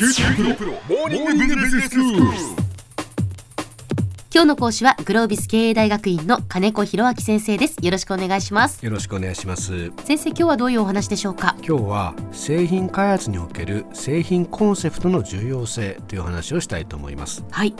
キュプロモーニングビジネススクール今日の講師はグロービス経営大学院の金子博明先生です。よろしくお願いします。よろしくお願いします。先生今日はどういうお話でしょうか？今日は製品開発における製品コンセプトの重要性という話をしたいと思います。はい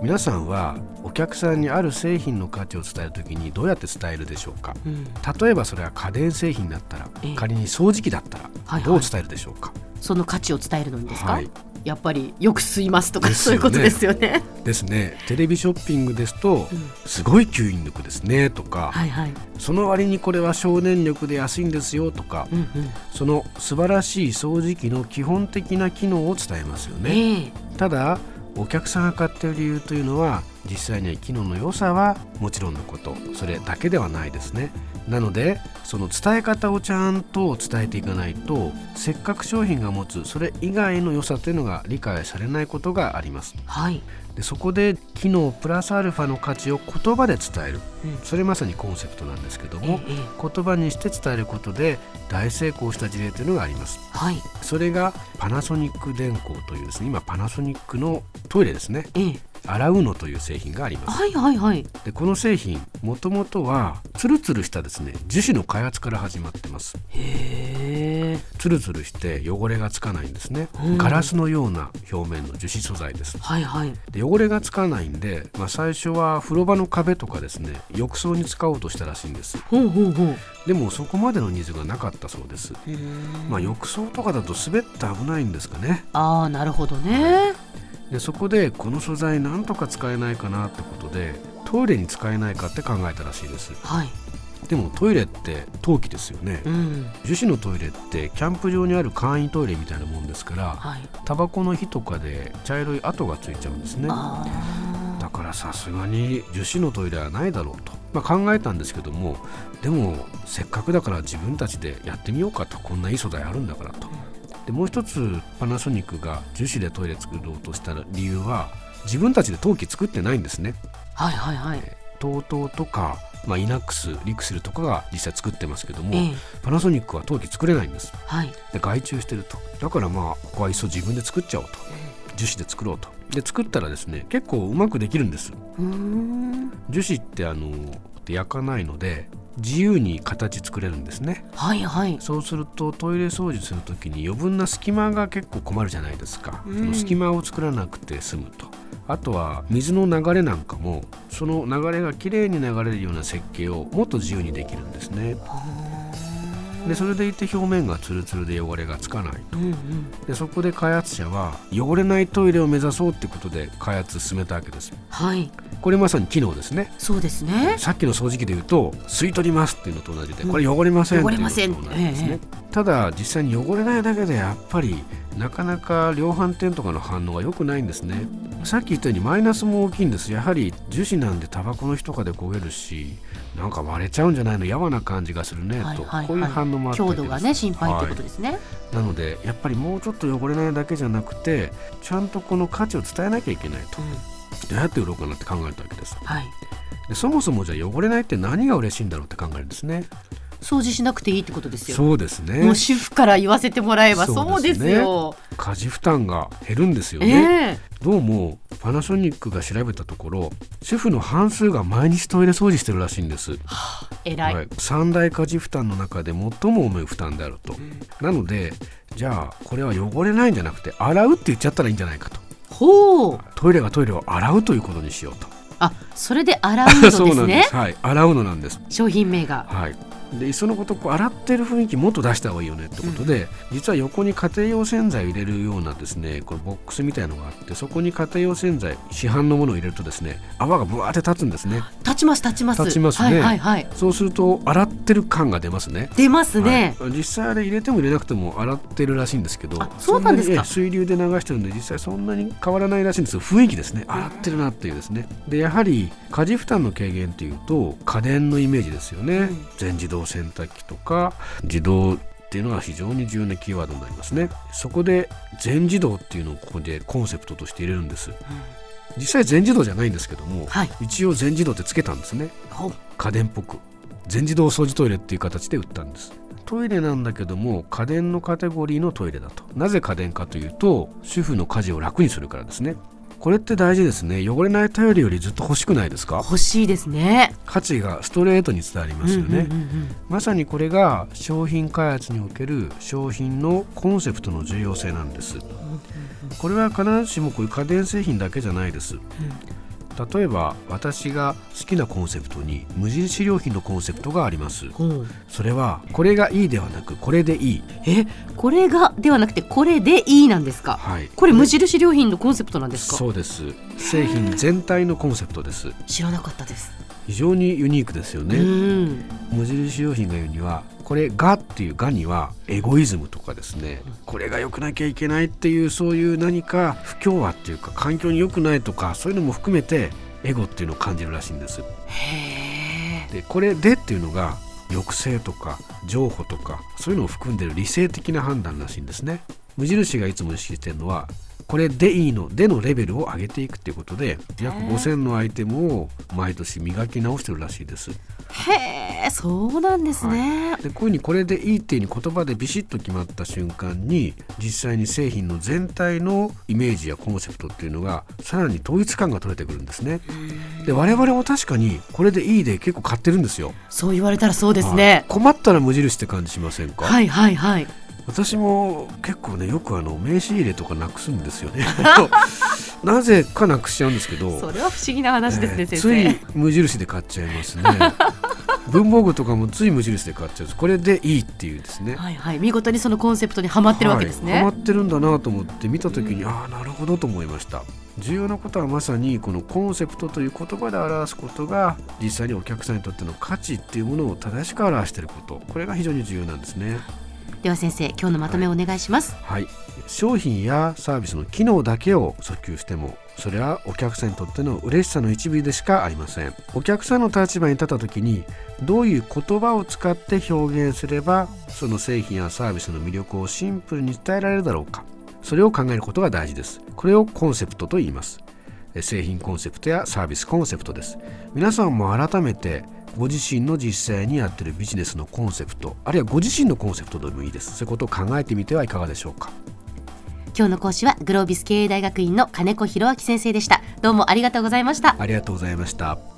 皆さんはお客さんにある製品の価値を伝えるときにどうやって伝えるでしょうか、うん。例えばそれは家電製品だったらええ。仮に掃除機だったらはいどう伝えるでしょうか、その価値を伝えるのにですか、はい。やっぱりよく吸いますとかね。そういうことですよね。ですね。テレビショッピングですと、ん。すごい吸引力ですねとか、はいはい。その割にこれは省電力で安いんですよとか、うんうん。その素晴らしい掃除機の基本的な機能を伝えますよね、ええ。ただお客さんが買ってる理由というのは実際には機能の良さはもちろんのこと。それだけではないですね。なのでその伝え方をちゃんと伝えていかないとせっかく商品が持つそれ以外の良さというのが理解されないことがあります。はい、でそこで機能プラスアルファの価値を言葉で伝える。うん。それまさにコンセプトなんですけどもええええ。言葉にして伝えることで大成功した事例というのがあります。はい。それがパナソニック電工というですね今パナソニックのトイレですね。ええ洗うのという製品があります。はいはいはい。でこの製品もともとはツルツルしたですね樹脂の開発から始まってます。へえ。ツルツルして汚れがつかないんですね、うん。ガラスのような表面の樹脂素材です。はいはい。で汚れがつかないんで、まあ、最初は風呂場の壁とかですね浴槽に使おうとしたらしいんです。ほうほうほう。でもそこまでのニーズがなかったそうです、まあ、浴槽とかだと滑って危ないんですかね。ああなるほどねでそこでこの素材なんとか使えないかなってことでトイレに使えないかって考えたらしいです。はい。でもトイレって陶器ですよね。うん。樹脂のトイレってキャンプ場にある簡易トイレみたいなもんですからはい。タバコの火とかで茶色い跡がついちゃうんですね。あだからさすがに樹脂のトイレはないだろうと、まあ、考えたんですけどもでもせっかくだから自分たちでやってみようかと。こんないい素材あるんだからとでもう一つパナソニックが樹脂でトイレ作ろうとした理由は自分たちで陶器作ってないんですね。あはいはいはい。TOTO とか、まあ、イナックスリクセルとかが実際作ってますけども、ええ。パナソニックは陶器作れないんです。はい。で外注してると。だからまあここはいっそ自分で作っちゃおうと。樹脂で作ろうと。で作ったらですね結構うまくできるんです。樹脂ってあの焼かないので自由に形作れるんですね。はいはい。そうするとトイレ掃除する時に余分な隙間が結構困るじゃないですか、うん。その隙間を作らなくて済むと。あとは水の流れなんかもその流れがきれいに流れるような設計をもっと自由にできるんですねでそれでいて表面がツルツルで汚れがつかないうんうん。でそこで開発者は汚れないトイレを目指そうってことで開発進めたわけです。はい。これまさに機能ですね。そうですね。さっきの掃除機で言うと吸い取りますっていうのと同じでこれ汚れませんうのと同じです汚れません。えねただ実際に汚れないだけでやっぱりなかなか量販店とかの反応が良くないんですね。さっき言ったようにマイナスも大きいんです。やはり樹脂なんでタバコの火とかで焦げるしなんか割れちゃうんじゃないの？やわな感じがするね。とはいはい。こういう反応もあった強度がね心配ってことですね、なのでやっぱりもうちょっと汚れないだけじゃなくてちゃんとこの価値を伝えなきゃいけないと。うん。どうやって売ろうかなって考えたわけですはい。でそもそもじゃあ汚れないって何が嬉しいんだろうって考えるんですね掃除しなくていいってことですよ。そうですね。もう主婦から言わせてもらえばそそううですよ。家事負担が減るんですよえね、えどうもパナソニックが調べたところ主婦の半数が毎日トイレ掃除してるらしいんです、偉い、はい、三大家事負担の中で最も重い負担であると、なのでじゃあこれは汚れないんじゃなくて洗うって言っちゃったらいいんじゃないかと。ほう。トイレがトイレを洗うということにしようと。あそれで洗うのですね。なんです。はい、洗うのなんです。商品名が。はい。でいっそのことこう洗ってる雰囲気もっと出した方がいいよねってことで、実は横に家庭用洗剤を入れるようなですねこれボックスみたいのがあってそこに家庭用洗剤市販のものを入れるとですね泡がブワーって立つんですね。立ちます立ちます。立ちますね。はいはいはい。そうすると洗ってる感が出ますね。出ますね、はい。実際あれ入れても入れなくても洗ってるらしいんですけどあそうなんですか。水流で流してるんで実際そんなに変わらないらしいんです。よ雰囲気ですね。洗ってるなっていうですね。でやはり家事負担の軽減っていうと家電のイメージですよね、うん。全自動洗濯機とか自動っていうのが非常に重要なキーワードになりますね。そこで全自動っていうのをここでコンセプトとして入れるんです。実際全自動じゃないんですけども、はい。一応全自動ってつけたんですね。家電っぽく。全自動掃除トイレっていう形で売ったんです。トイレなんだけども家電のカテゴリーのトイレだと。なぜ家電かというと主婦の家事を楽にするからですねこれって大事ですね。汚れないタイルよりずっと欲しくないですか？欲しいですね。価値がストレートに伝わりますよね、うんうんうんうん。まさにこれが商品開発における商品のコンセプトの重要性なんです。これは必ずしもこういう家電製品だけじゃないです例えば私が好きなコンセプトに無印良品のコンセプトがあります。ほうそれはこれがいいではなくこれでいい。えこれがではなくてこれでいいなんですか？はい。これ無印良品のコンセプトなんですか？そうです。製品全体のコンセプトです。知らなかったです、非常にユニークですよね、うん。無印良品が言うにはこれがっていうがにはエゴイズムとかですねこれが良くなきゃいけないっていうそういう何か不協和っていうか環境に良くないとかそういうのも含めてエゴっていうのを感じるらしいんです。でこれでっていうのが抑制とか譲歩とかそういうのを含んでる理性的な判断らしいんですね。無印がいつも意識してるのはこれでいいの？でのレベルを上げていくっていうことで約5000のアイテムを毎年磨き直してるらしいです。へえそうなんですね、でこういうふうにこれでいいっていうに言葉でビシッと決まった瞬間に実際に製品の全体のイメージやコンセプトっていうのがさらに統一感が取れてくるんですね。で我々も確かにこれでいいで結構買ってるんですよ。そう言われたらそうですはい。ね困ったら無印って感じしませんか、はいはいはい私も結構ねよくあの名刺入れとかなくすんですよね。なぜかなくしちゃうんですけどそれは不思議な話ですね、えー先つい生。無印で買っちゃいますね。文房具とかもつい無印で買っちゃうんです。これでいいっていうですね。はいはい。見事にそのコンセプトにはまってるわけですね、はい、ハマってるんだなと思って見た時に、ああなるほどと思いました。重要なことはまさにこのコンセプトという言葉で表すことが実際にお客さんにとっての価値っていうものを正しく表していること。これが非常に重要なんですねでは先生今日のまとめをお願いします、はい。商品やサービスの機能だけを訴求してもそれはお客さんにとっての嬉しさの一部でしかありません。お客さんの立場に立った時にどういう言葉を使って表現すればその製品やサービスの魅力をシンプルに伝えられるだろうか。それを考えることが大事です。これをコンセプトと言います。製品コンセプトやサービスコンセプトです。皆さんも改めてご自身の実際にやってるビジネスのコンセプトあるいはご自身のコンセプトでもいいです。そういうことを考えてみてはいかがでしょうか。今日の講師はグロービス経営大学院の金子博明先生でした。どうもありがとうございました。ありがとうございました